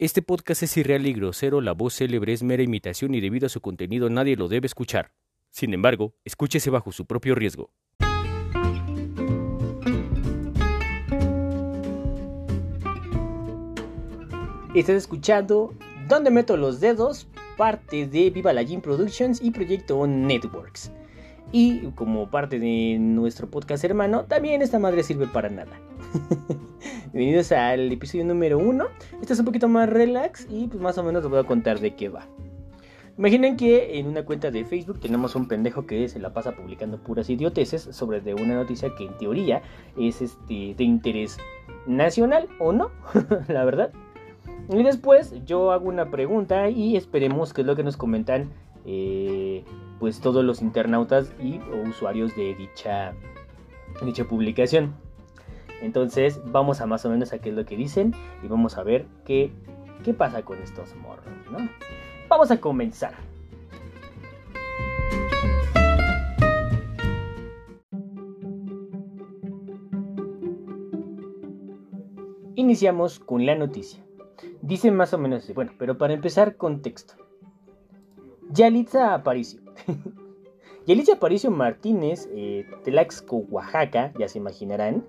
Este podcast es irreal y grosero, la voz célebre es mera imitación y debido a su contenido nadie lo debe escuchar. Sin embargo, escúchese bajo su propio riesgo. Estás escuchando ¿Dónde meto los dedos? Parte de Viva la Gym Productions y Proyecto Networks. Y como parte de nuestro podcast hermano, también esta madre sirve para nada. Bienvenidos al episodio número 1. Este es un poquito más relax y pues más o menos les voy a contar de qué va. Imaginen que en una cuenta de Facebook tenemos un pendejo que se la pasa publicando puras idioteces sobre de una noticia que en teoría es este, de interés nacional o no, la verdad. Y después yo hago una pregunta y esperemos qué es lo que nos comentan eh, pues todos los internautas y usuarios de dicha, dicha publicación. Entonces vamos a más o menos a qué es lo que dicen y vamos a ver qué, qué pasa con estos morros, ¿no? Vamos a comenzar. Iniciamos con la noticia. Dice más o menos bueno, pero para empezar contexto. Yalitza Aparicio. Yalitza Aparicio Martínez, eh, Tlaxco, Oaxaca, ya se imaginarán,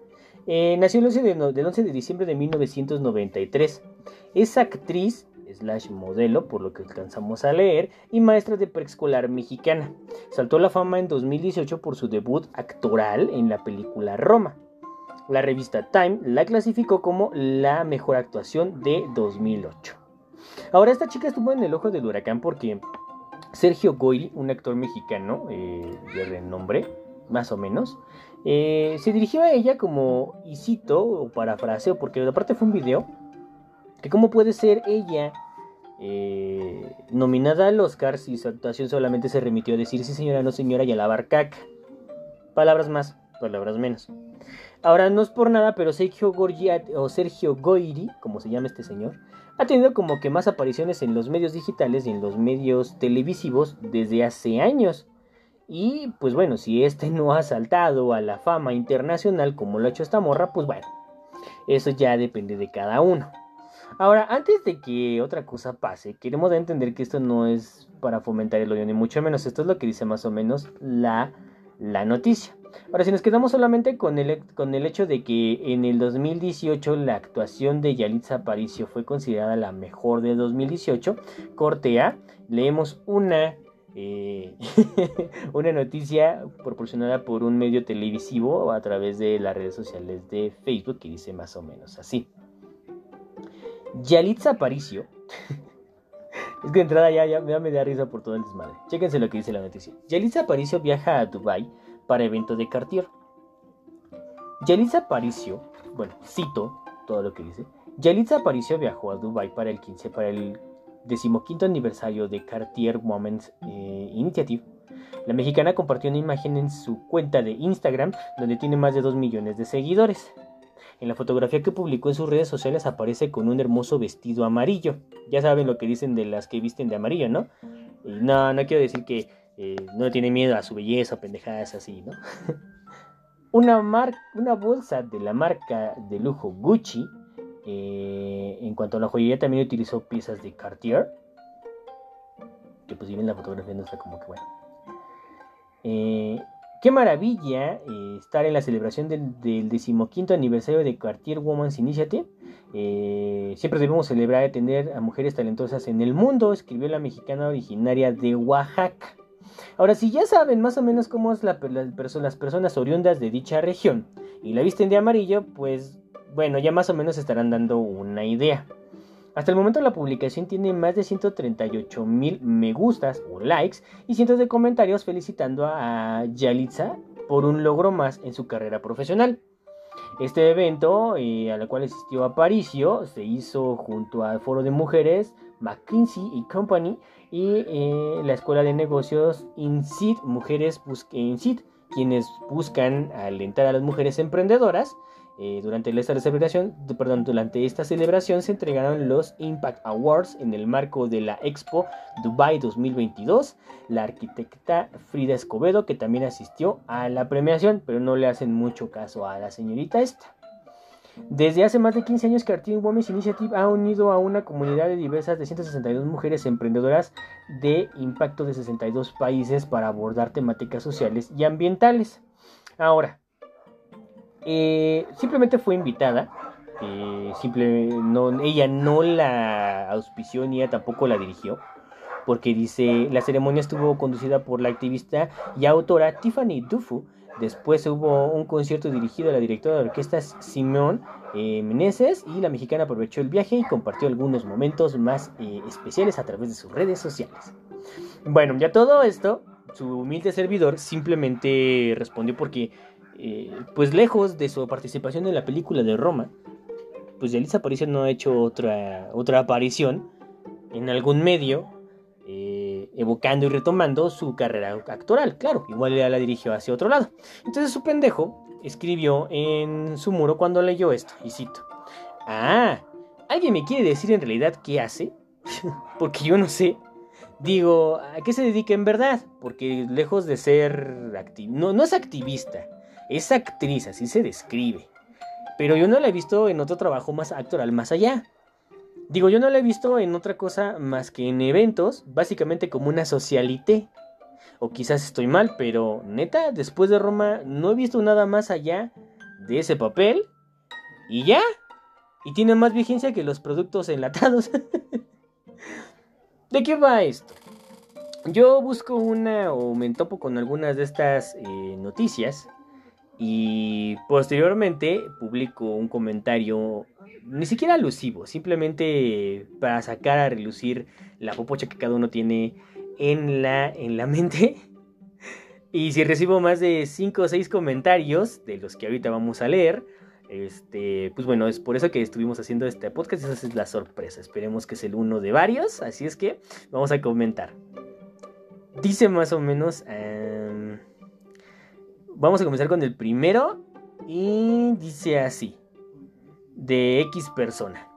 eh, nació el 11, de, 11 de diciembre de 1993. Es actriz slash modelo, por lo que alcanzamos a leer, y maestra de preescolar mexicana. Saltó la fama en 2018 por su debut actoral en la película Roma. La revista Time la clasificó como la mejor actuación de 2008. Ahora esta chica estuvo en el ojo del huracán porque Sergio Goyri, un actor mexicano eh, de renombre, más o menos, eh, se dirigió a ella como, y cito, o parafraseo, porque aparte fue un video, que cómo puede ser ella eh, nominada al Oscar si su actuación solamente se remitió a decir sí señora, no señora y a la caca. Palabras más, palabras menos. Ahora, no es por nada, pero Sergio, Gorgiat, o Sergio Goiri, como se llama este señor, ha tenido como que más apariciones en los medios digitales y en los medios televisivos desde hace años. Y pues bueno, si este no ha saltado a la fama internacional como lo ha hecho esta morra, pues bueno, eso ya depende de cada uno. Ahora, antes de que otra cosa pase, queremos entender que esto no es para fomentar el odio, ni mucho menos. Esto es lo que dice más o menos la, la noticia. Ahora, si nos quedamos solamente con el, con el hecho de que en el 2018 la actuación de Yalitza Aparicio fue considerada la mejor de 2018, cortea, leemos una eh, una noticia proporcionada por un medio televisivo a través de las redes sociales de Facebook que dice más o menos así. Yalitza Aparicio. es que de entrada ya, ya, me da risa por todo el desmadre. Chéquense lo que dice la noticia. Yalitza Aparicio viaja a Dubai para evento de Cartier. Yalitza Aparicio, bueno, cito todo lo que dice. Yalitza Aparicio viajó a Dubai para el 15 para el decimoquinto aniversario de Cartier Moments eh, Initiative, la mexicana compartió una imagen en su cuenta de Instagram donde tiene más de 2 millones de seguidores. En la fotografía que publicó en sus redes sociales aparece con un hermoso vestido amarillo. Ya saben lo que dicen de las que visten de amarillo, ¿no? No, no quiero decir que eh, no tiene miedo a su belleza pendejadas así, ¿no? una, una bolsa de la marca de lujo Gucci eh, en cuanto a la joyería, también utilizó piezas de Cartier. Que pues si ven la fotografía no está como que bueno. Eh, qué maravilla eh, estar en la celebración del, decimoquinto aniversario de Cartier Women's Initiative. siempre debemos celebrar y tener a mujeres talentosas en el mundo, escribió la mexicana originaria de Oaxaca. Ahora, si ya saben más o menos cómo es la, las personas oriundas de dicha región y la visten de amarillo, pues bueno, ya más o menos estarán dando una idea. Hasta el momento la publicación tiene más de 138 mil me gustas o likes y cientos de comentarios felicitando a Yalitza por un logro más en su carrera profesional. Este evento, eh, al cual asistió Aparicio, se hizo junto al Foro de Mujeres, McKinsey y Company y eh, la Escuela de Negocios INSID, Mujeres INSID, quienes buscan alentar a las mujeres emprendedoras eh, durante esta celebración, perdón, durante esta celebración se entregaron los Impact Awards en el marco de la Expo Dubai 2022. La arquitecta Frida Escobedo, que también asistió a la premiación, pero no le hacen mucho caso a la señorita esta. Desde hace más de 15 años, Cartier Women's Initiative ha unido a una comunidad de diversas de 162 mujeres emprendedoras de impacto de 62 países para abordar temáticas sociales y ambientales. Ahora, eh, simplemente fue invitada. Eh, no, ella no la auspició ni ella tampoco la dirigió. Porque dice, la ceremonia estuvo conducida por la activista y autora Tiffany Dufu. Después hubo un concierto dirigido a la directora de orquesta Simón eh, Meneses y la mexicana aprovechó el viaje y compartió algunos momentos más eh, especiales a través de sus redes sociales. Bueno, ya todo esto, su humilde servidor simplemente respondió porque eh, pues lejos de su participación en la película de Roma, pues Yalitza Aparicio no ha hecho otra, otra aparición en algún medio, evocando y retomando su carrera actoral. Claro, igual ya la dirigió hacia otro lado. Entonces su pendejo escribió en su muro cuando leyó esto, y cito, Ah, ¿alguien me quiere decir en realidad qué hace? Porque yo no sé. Digo, ¿a qué se dedica en verdad? Porque lejos de ser activista, no, no es activista, es actriz, así se describe. Pero yo no la he visto en otro trabajo más actoral más allá. Digo, yo no la he visto en otra cosa más que en eventos, básicamente como una socialité. O quizás estoy mal, pero neta, después de Roma no he visto nada más allá de ese papel. Y ya. Y tiene más vigencia que los productos enlatados. ¿De qué va esto? Yo busco una o me topo con algunas de estas eh, noticias y posteriormente publico un comentario ni siquiera alusivo, simplemente para sacar a relucir la popocha que cada uno tiene en la, en la mente. Y si recibo más de 5 o 6 comentarios, de los que ahorita vamos a leer, este, pues bueno, es por eso que estuvimos haciendo este podcast. Esa es la sorpresa. Esperemos que es el uno de varios. Así es que vamos a comentar. Dice más o menos. Em, Vamos a comenzar con el primero. Y dice así. De X persona.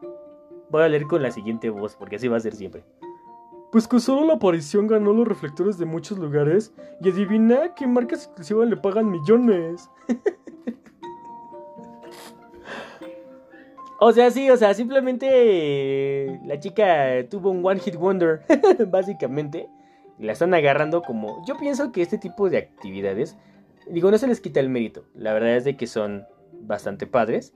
Voy a leer con la siguiente voz, porque así va a ser siempre. Pues que solo la aparición ganó los reflectores de muchos lugares. Y adivina qué marcas exclusivas le pagan millones. o sea, sí, o sea, simplemente la chica tuvo un One Hit Wonder, básicamente. La están agarrando como... Yo pienso que este tipo de actividades Digo, no se les quita el mérito. La verdad es de que son bastante padres.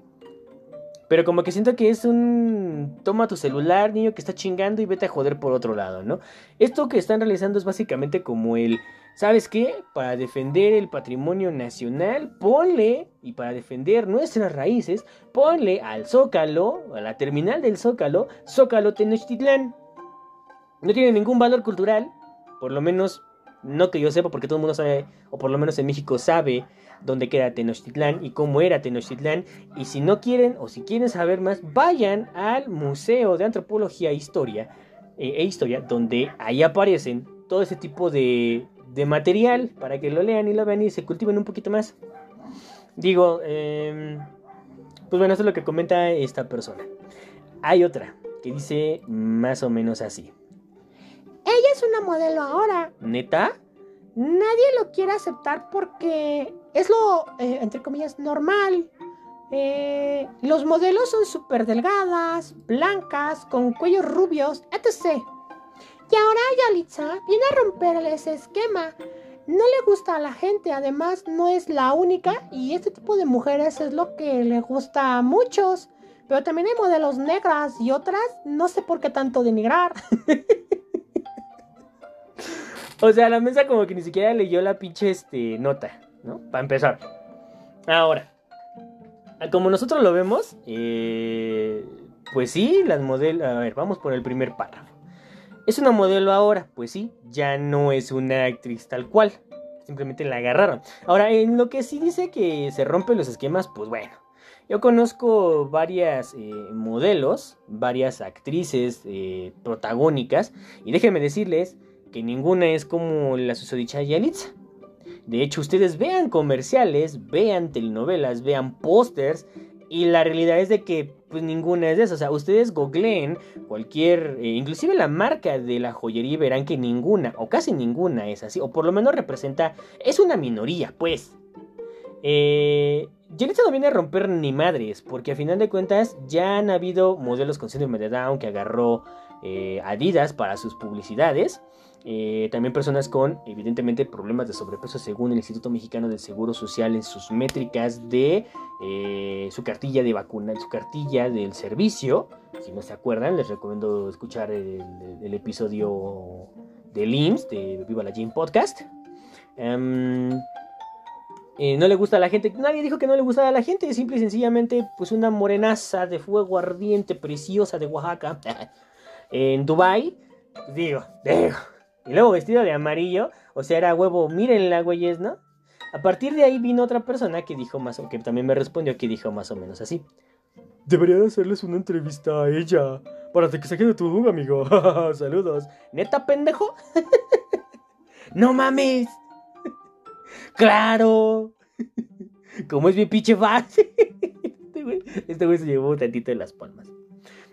Pero como que siento que es un... Toma tu celular, niño, que está chingando y vete a joder por otro lado, ¿no? Esto que están realizando es básicamente como el... ¿Sabes qué? Para defender el patrimonio nacional, ponle, y para defender nuestras raíces, ponle al Zócalo, a la terminal del Zócalo, Zócalo Tenochtitlán. No tiene ningún valor cultural, por lo menos no que yo sepa, porque todo el mundo sabe, o por lo menos en México sabe dónde queda Tenochtitlán y cómo era Tenochtitlán. Y si no quieren, o si quieren saber más, vayan al Museo de Antropología e Historia, eh, e Historia, donde ahí aparecen todo ese tipo de, de, material para que lo lean y lo vean y se cultiven un poquito más. Digo, eh, pues bueno, eso es lo que comenta esta persona. Hay otra que dice más o menos así. Ella es una modelo ahora. ¿Neta? Nadie lo quiere aceptar porque es lo, eh, entre comillas, normal. Eh, los modelos son súper delgadas, blancas, con cuellos rubios, etc. Y ahora Yalitza viene a romper ese esquema. No le gusta a la gente, además no es la única y este tipo de mujeres es lo que le gusta a muchos. Pero también hay modelos negras y otras, no sé por qué tanto denigrar. O sea, la mesa como que ni siquiera leyó la pinche este, nota, ¿no? Para empezar. Ahora, como nosotros lo vemos, eh, pues sí, las modelos... A ver, vamos por el primer párrafo. Es una modelo ahora, pues sí, ya no es una actriz tal cual. Simplemente la agarraron. Ahora, en lo que sí dice que se rompen los esquemas, pues bueno. Yo conozco varias eh, modelos, varias actrices eh, protagónicas, y déjenme decirles que ninguna es como la susodicha Yalitza. De hecho, ustedes vean comerciales, vean telenovelas, vean pósters y la realidad es de que pues ninguna es de esas. O sea, ustedes googleen cualquier, eh, inclusive la marca de la joyería y verán que ninguna o casi ninguna es así. O por lo menos representa, es una minoría, pues. Eh, no viene a romper ni madres, porque a final de cuentas ya han habido modelos con síndrome de Down que agarró eh, Adidas para sus publicidades. Eh, también personas con, evidentemente, problemas de sobrepeso según el Instituto Mexicano del Seguro Social en sus métricas de eh, su cartilla de vacuna, su cartilla del servicio. Si no se acuerdan, les recomiendo escuchar el, episodio del IMSS de Viva la Gym Podcast. Em, no le gusta a la gente. Nadie dijo que no le gustaba a la gente. Simple y sencillamente, pues una morenaza de fuego ardiente, preciosa de Oaxaca. en Dubai. Digo, digo. Y luego vestido de amarillo. O sea, era huevo, mírenla, güeyes, ¿no? A partir de ahí vino otra persona que dijo más o que también me respondió que dijo más o menos así. Debería hacerles una entrevista a ella. Para que saquen de tu duda, amigo. Saludos. ¿Neta, pendejo? no mames. ¡Claro! Como es mi pinche fácil. Este güey, este güey se llevó un tantito de las palmas.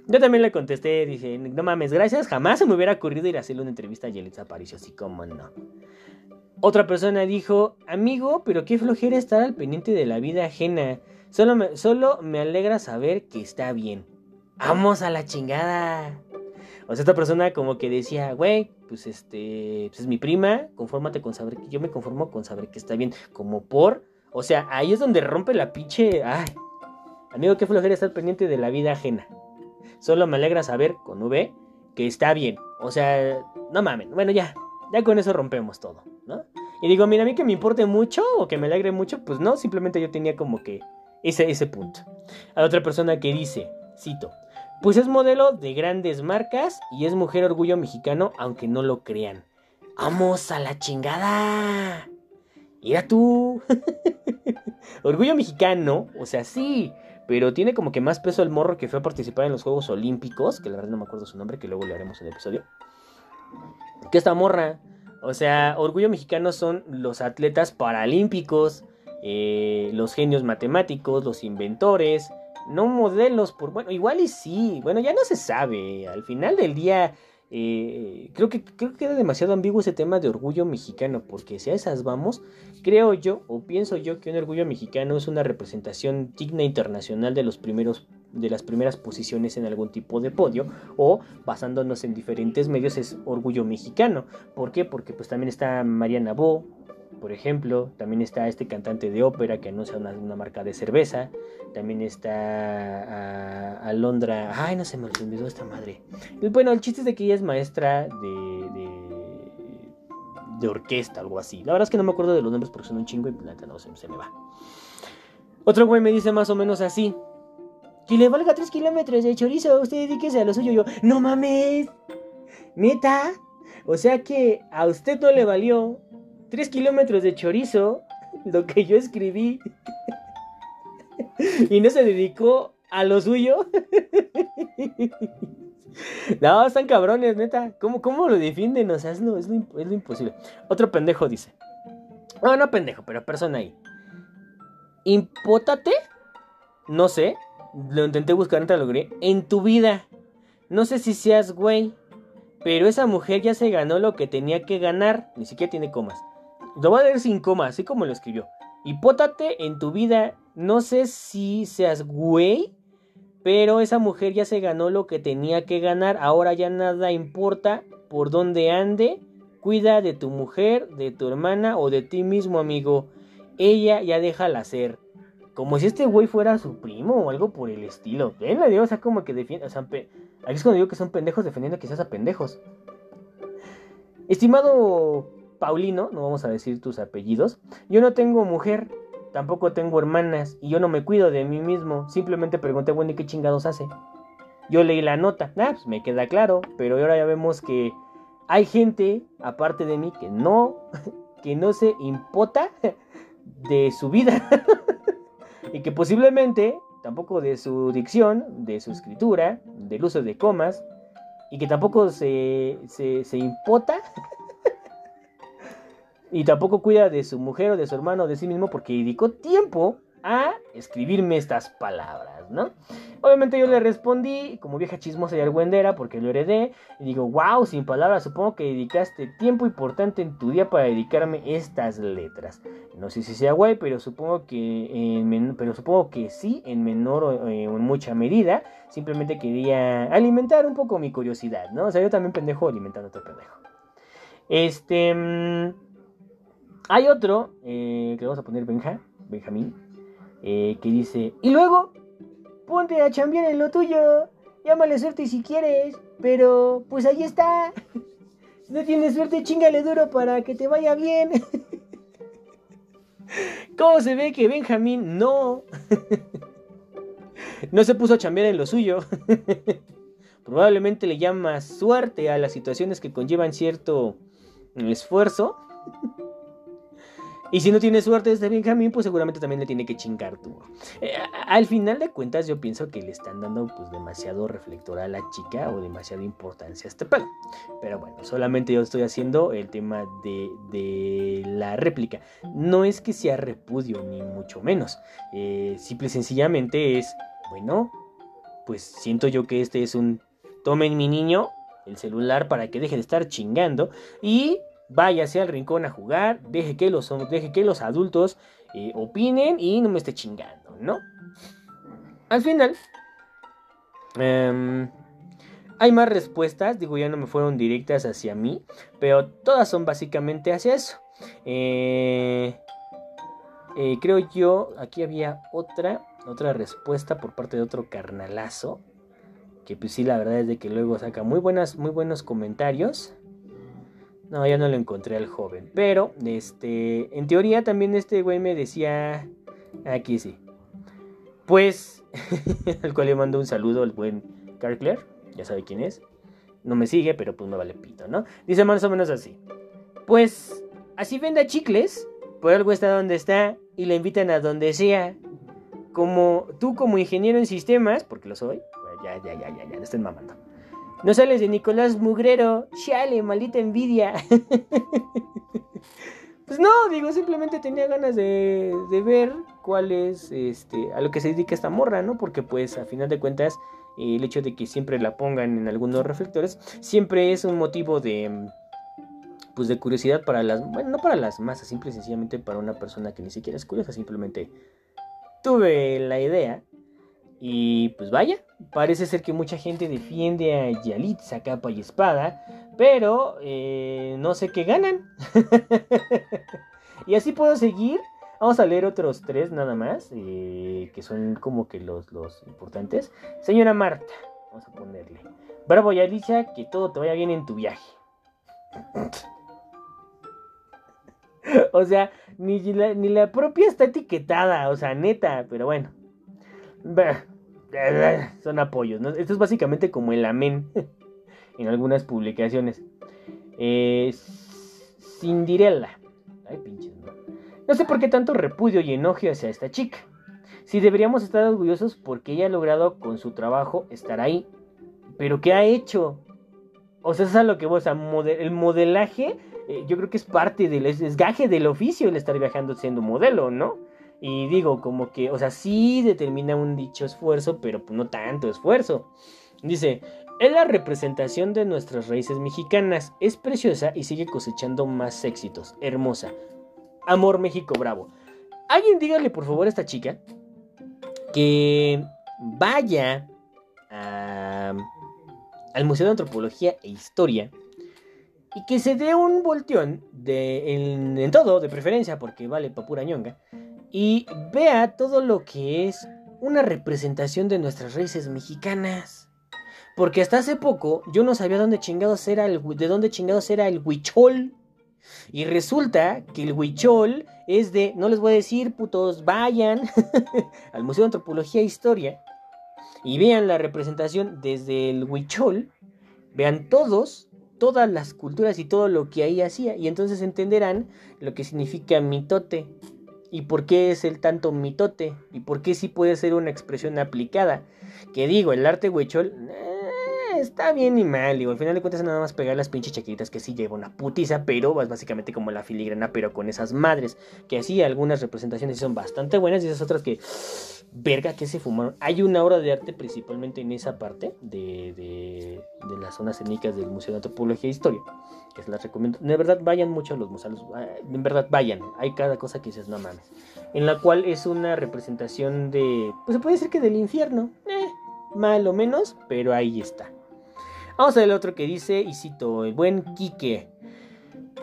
Yo también le contesté, dije, no mames, gracias, jamás se me hubiera ocurrido ir a hacerle una entrevista a Yelitza Aparicio, así como no. Otra persona dijo, amigo, pero qué flojera estar al pendiente de la vida ajena. Solo me, solo me alegra saber que está bien. Vamos a la chingada. O sea, esta persona como que decía, güey, pues este, pues es mi prima, confórmate con saber que yo me conformo con saber que está bien, como por, o sea, ahí es donde rompe la pinche, ay, amigo, qué flojera estar pendiente de la vida ajena. Solo me alegra saber con V que está bien. O sea, no mamen, bueno, ya, ya con eso rompemos todo, ¿no? Y digo, mira, a mí que me importe mucho o que me alegre mucho, pues no, simplemente yo tenía como que ese, ese punto. A otra persona que dice, cito, pues es modelo de grandes marcas y es mujer orgullo mexicano, aunque no lo crean. ¡Vamos a la chingada! Mira tú. orgullo mexicano, o sea, sí, pero tiene como que más peso el morro que fue a participar en los Juegos Olímpicos, que la verdad no me acuerdo su nombre, que luego le haremos en el episodio. Que esta morra. O sea, orgullo mexicano son los atletas paralímpicos, eh, los genios matemáticos, los inventores, no modelos por... Bueno, igual y sí, bueno, ya no se sabe. Al final del día, eh, creo, que, creo que queda demasiado ambiguo ese tema de orgullo mexicano, porque si a esas vamos, creo yo, o pienso yo, que un orgullo mexicano es una representación digna internacional de los primeros de las primeras posiciones en algún tipo de podio o basándonos en diferentes medios es orgullo mexicano. ¿Por qué? Porque pues también está Mariana Bo, por ejemplo, también está este cantante de ópera que anuncia una, marca de cerveza, también está a, Alondra, ay no se me olvidó esta madre. Bueno, el chiste es de que ella es maestra de, de, de orquesta, algo así. La verdad es que no me acuerdo de los nombres porque son un chingo y la neta no se, se me va. Otro güey me dice más o menos así. Que le valga 3 kilómetros de chorizo, usted dedíquese a lo suyo. Yo, no mames, neta. O sea que a usted no le valió 3 kilómetros de chorizo, lo que yo escribí. y no se dedicó a lo suyo. no, están cabrones, neta. ¿Cómo, cómo lo defienden? O sea, es lo, es, lo, es lo imposible. Otro pendejo dice. No, no pendejo, pero persona ahí. Impótate. No sé. Lo intenté buscar, no te lo logré. En tu vida. No sé si seas güey. Pero esa mujer ya se ganó lo que tenía que ganar. Ni siquiera tiene comas. Lo voy a leer sin coma, así como lo escribió. Hipótate en tu vida. No sé si seas güey. Pero esa mujer ya se ganó lo que tenía que ganar. Ahora ya nada importa por dónde ande. Cuida de tu mujer, de tu hermana o de ti mismo, amigo. Ella ya déjala ser. Como si este güey fuera su primo o algo por el estilo. Ven la o sea, como que defiende. Aquí es cuando digo que son pendejos defendiendo quizás a pendejos. Estimado Paulino, no vamos a decir tus apellidos. Yo no tengo mujer, tampoco tengo hermanas y yo no me cuido de mí mismo. Simplemente pregunté, bueno, ¿y qué chingados hace? Yo leí la nota, ah, pues me queda claro, pero ahora ya vemos que hay gente, aparte de mí, que no, que no se impota de su vida y que posiblemente tampoco de su dicción, de su escritura, del uso de comas y que tampoco se, se, se impota y tampoco cuida de su mujer o de su hermano o de sí mismo porque dedicó tiempo a escribirme estas palabras, ¿no? Obviamente yo le respondí, como vieja chismosa y argüendera, porque lo heredé, y digo, wow, sin palabras, supongo que dedicaste tiempo importante en tu día para dedicarme estas letras. No sé si sea guay, pero supongo que, pero supongo que sí, en menor o eh, en mucha medida. Simplemente quería alimentar un poco mi curiosidad, ¿no? O sea, yo también pendejo alimentando a otro pendejo. Este... Mm, hay otro, eh, que vamos a poner Benja, Benjamín, eh, que dice, y luego, ponte a chambear en lo tuyo, llámale suerte si quieres, pero pues ahí está. Si no tienes suerte, chingale duro para que te vaya bien. ¿Cómo se ve que Benjamín no? no se puso a chambear en lo suyo. Probablemente le llama suerte a las situaciones que conllevan cierto esfuerzo. Y si no tiene suerte este Benjamín, pues seguramente también le tiene que chingar tú. Eh, al final de cuentas, yo pienso que le están dando pues demasiado reflector a la chica o demasiada importancia a este pedo. Pero bueno, solamente yo estoy haciendo el tema de, de la réplica. No es que sea repudio, ni mucho menos. Eh, simple y sencillamente es, bueno, pues siento yo que este es un tomen mi niño el celular para que deje de estar chingando y váyase al rincón a jugar, deje que los, deje que los adultos eh, opinen y no me esté chingando, ¿no? Al final, em, hay más respuestas, digo, ya no me fueron directas hacia mí, pero todas son básicamente hacia eso. Eh, eh, creo yo, aquí había otra, otra respuesta por parte de otro carnalazo, que pues sí, la verdad es de que luego saca muy, buenas, muy buenos comentarios. No, ya no lo encontré al joven. Pero, este, en teoría también este güey me decía, aquí sí. Pues, al cual le mando un saludo al buen Carcler, ya sabe quién es. No me sigue, pero pues me vale pito, ¿no? Dice más o menos así. Pues, así venda chicles, por algo está donde está y le invitan a donde sea. Como tú como ingeniero en sistemas, porque lo soy, ya, ya, ya, ya, ya, no estén mamando. No sales de Nicolás Mugrero. Chale, maldita envidia. pues no, digo, simplemente tenía ganas de, ver cuál es este, a lo que se dedica esta morra, ¿no? Porque pues a final de cuentas el hecho de que siempre la pongan en algunos reflectores siempre es un motivo de pues de curiosidad para las, bueno, no para las masas, simple y sencillamente para una persona que ni siquiera es curiosa, simplemente tuve la idea y pues vaya, parece ser que mucha gente defiende a Yalitza capa y espada, pero eh, no sé qué ganan. y así puedo seguir. Vamos a leer otros tres nada más, eh, que son como que los, los importantes. Señora Marta, vamos a ponerle. Bravo Yalitza, que todo te vaya bien en tu viaje. o sea, ni ni la propia está etiquetada, o sea, neta, pero bueno. Son apoyos, ¿no? Esto es básicamente como el amén en algunas publicaciones. Eh, Cinderella. Ay, pinches, ¿no? No sé por qué tanto repudio y enojo hacia esta chica. Si deberíamos estar orgullosos porque ella ha logrado con su trabajo estar ahí. Pero ¿qué ha hecho? O sea, es a lo que vos, el modelaje, eh, yo creo que es parte del desgaje del oficio el estar viajando siendo modelo, ¿no? Y digo, como que, o sea, sí determina un dicho esfuerzo, pero no tanto esfuerzo. Dice, es la representación de nuestras raíces mexicanas, es preciosa y sigue cosechando más éxitos. Hermosa. Amor México Bravo. Alguien dígale por favor a esta chica que vaya al Museo de Antropología e Historia y que se dé un volteón de, en, en todo, de preferencia, porque vale pa' pura ñonga, y vea todo lo que es una representación de nuestras raíces mexicanas. Porque hasta hace poco yo no sabía dónde chingados era el, de dónde chingados era el huichol. Y resulta que el huichol es de, no les voy a decir, putos, vayan al Museo de Antropología e Historia y vean la representación desde el huichol. Vean todos, todas las culturas y todo lo que ahí hacía. Y entonces entenderán lo que significa mitote y por qué es el tanto mitote y por qué sí puede ser una expresión aplicada. Que digo, el arte huichol, está bien y mal. Digo, al final de cuentas nada más pegar las pinches chaquetas que sí lleva una putiza, pero es básicamente como la filigrana, pero con esas madres. Que así algunas representaciones son bastante buenas y esas otras que... Verga, que se fumaron. Hay una obra de arte principalmente en esa parte de, de, de las zonas escénicas del Museo de Antropología e Historia. Que se las recomiendo. De verdad, vayan mucho a los museos. eh, En verdad, vayan. Hay cada cosa que dices, no mames. En la cual es una representación de... Pues se puede decir que del infierno. Eh, mal o menos, pero ahí está. Vamos a ver el otro que dice, y cito, el buen Quique.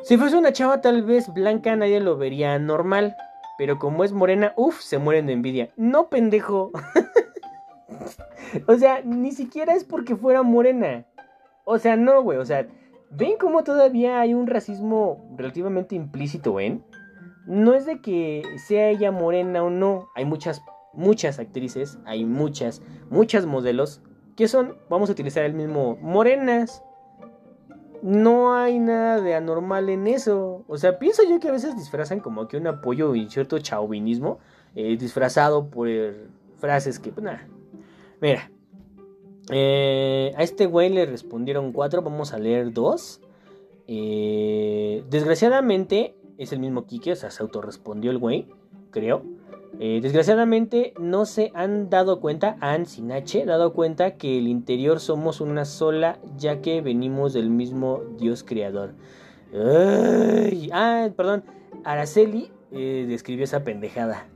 Si fuese una chava tal vez blanca nadie lo vería normal, pero como es morena, uff, se mueren de envidia. No, pendejo. o sea, ni siquiera es porque fuera morena. O sea, no, güey, o sea, ¿ven cómo todavía hay un racismo relativamente implícito en? No es de que sea ella morena o no, hay muchas muchas actrices, hay muchas, muchas modelos que son, vamos a utilizar el mismo, morenas. No hay nada de anormal en eso. O sea, pienso yo que a veces disfrazan como que un apoyo y cierto chauvinismo eh, disfrazado por frases que, pues nada. Mira, eh, a este güey le respondieron cuatro, vamos a leer dos. Eh, desgraciadamente, es el mismo Kike, o sea, se autorrespondió el güey, creo. Eh, desgraciadamente no se han dado cuenta, han sin H, dado cuenta que el interior somos una sola, ya que venimos del mismo Dios creador. Ah, perdón, Araceli eh, describió esa pendejada.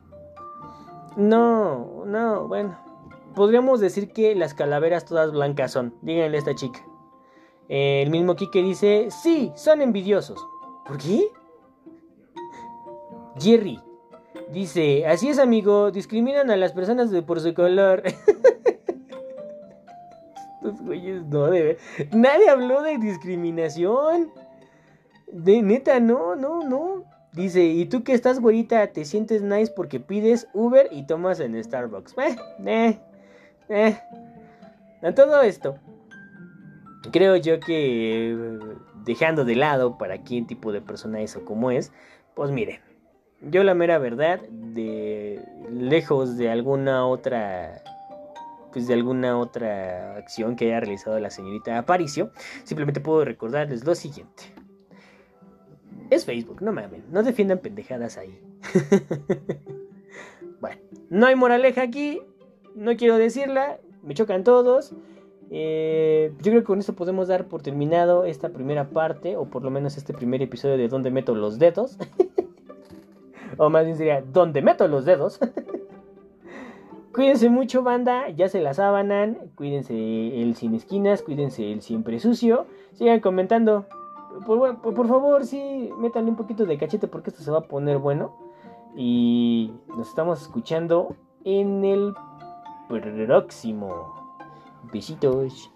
No, no, bueno. Podríamos decir que las calaveras todas blancas son. Díganle a esta chica. Eh, el mismo Kike dice, sí, son envidiosos. ¿Por qué? Jerry, Dice, así es amigo, discriminan a las personas de por su color. Estos güeyes no debe. Nadie habló de discriminación. De neta, no, no, no. Dice, ¿y tú que estás güerita? ¿Te sientes nice porque pides Uber y tomas en Starbucks? Eh, eh, eh. A todo esto, creo yo que eh, dejando de lado para quién tipo de persona es o cómo es, pues miren, yo la mera verdad, de lejos de alguna otra, pues de alguna otra acción que haya realizado la señorita Aparicio, simplemente puedo recordarles lo siguiente. Es Facebook, no mamen, no defiendan pendejadas ahí. bueno, no hay moraleja aquí, no quiero decirla, me chocan todos. Eh, yo creo que con esto podemos dar por terminado esta primera parte, o por lo menos este primer episodio de Donde meto los dedos. O más bien sería, ¿dónde meto los dedos? cuídense mucho, banda. Ya se la sábanan. Cuídense el sin esquinas. Cuídense el siempre sucio. Sigan comentando. Por, por, por favor, sí, métanle un poquito de cachete porque esto se va a poner bueno. Y nos estamos escuchando en el próximo. Besitos.